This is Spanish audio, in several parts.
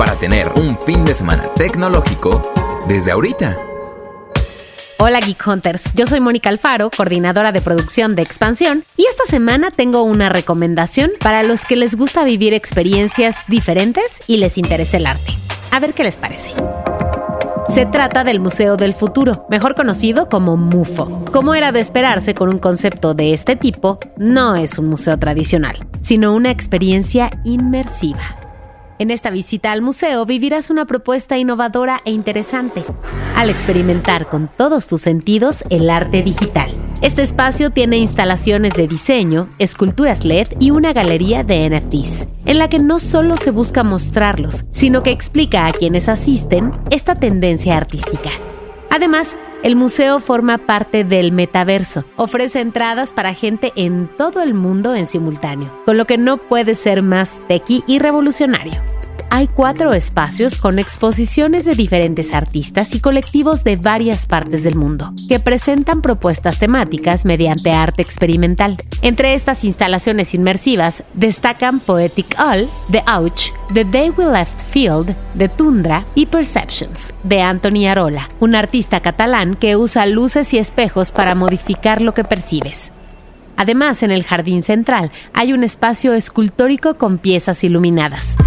para tener un fin de semana tecnológico desde ahorita. Hola Geek Hunters, yo soy Mónica Alfaro, coordinadora de producción de Expansión, y esta semana tengo una recomendación para los que les gusta vivir experiencias diferentes y les interesa el arte. A ver qué les parece. Se trata del Museo del Futuro, mejor conocido como MUFO. Como era de esperarse con un concepto de este tipo, no es un museo tradicional, sino una experiencia inmersiva. En esta visita al museo vivirás una propuesta innovadora e interesante al experimentar con todos tus sentidos el arte digital. Este espacio tiene instalaciones de diseño, esculturas LED y una galería de NFTs, en la que no solo se busca mostrarlos, sino que explica a quienes asisten esta tendencia artística. Además, el museo forma parte del metaverso. Ofrece entradas para gente en todo el mundo en simultáneo, con lo que no puede ser más tequi y revolucionario hay cuatro espacios con exposiciones de diferentes artistas y colectivos de varias partes del mundo, que presentan propuestas temáticas mediante arte experimental. Entre estas instalaciones inmersivas destacan Poetic All, The Ouch, The Day We Left Field, The Tundra y Perceptions, de Anthony Arola, un artista catalán que usa luces y espejos para modificar lo que percibes. Además, en el jardín central hay un espacio escultórico con piezas iluminadas.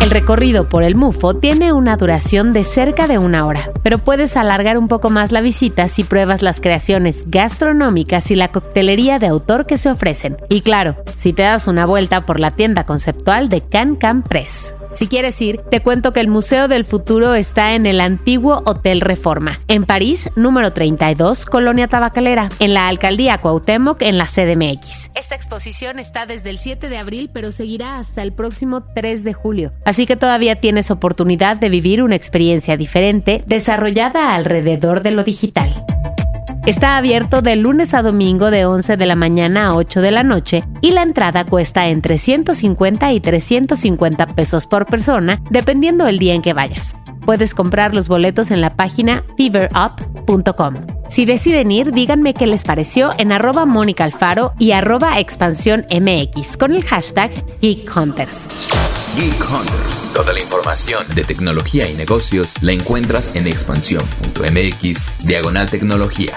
El recorrido por el MUFO tiene una duración de cerca de una hora, pero puedes alargar un poco más la visita si pruebas las creaciones gastronómicas y la coctelería de autor que se ofrecen. Y claro, si te das una vuelta por la tienda conceptual de Can Can Press. Si quieres ir, te cuento que el Museo del Futuro está en el antiguo Hotel Reforma, en París, número 32, Colonia Tabacalera, en la Alcaldía Cuauhtémoc, en la CDMX. Esta exposición está desde el 7 de abril, pero seguirá hasta el próximo 3 de julio. Así que todavía tienes oportunidad de vivir una experiencia diferente desarrollada alrededor de lo digital. Está abierto de lunes a domingo de 11 de la mañana a 8 de la noche y la entrada cuesta entre 150 y 350 pesos por persona, dependiendo el día en que vayas. Puedes comprar los boletos en la página feverup.com. Si deciden ir, díganme qué les pareció en arroba Mónica Alfaro y arroba expansión MX con el hashtag Geek Hunters. Geek Hunters. Toda la información de tecnología y negocios la encuentras en expansión.mx diagonal tecnología.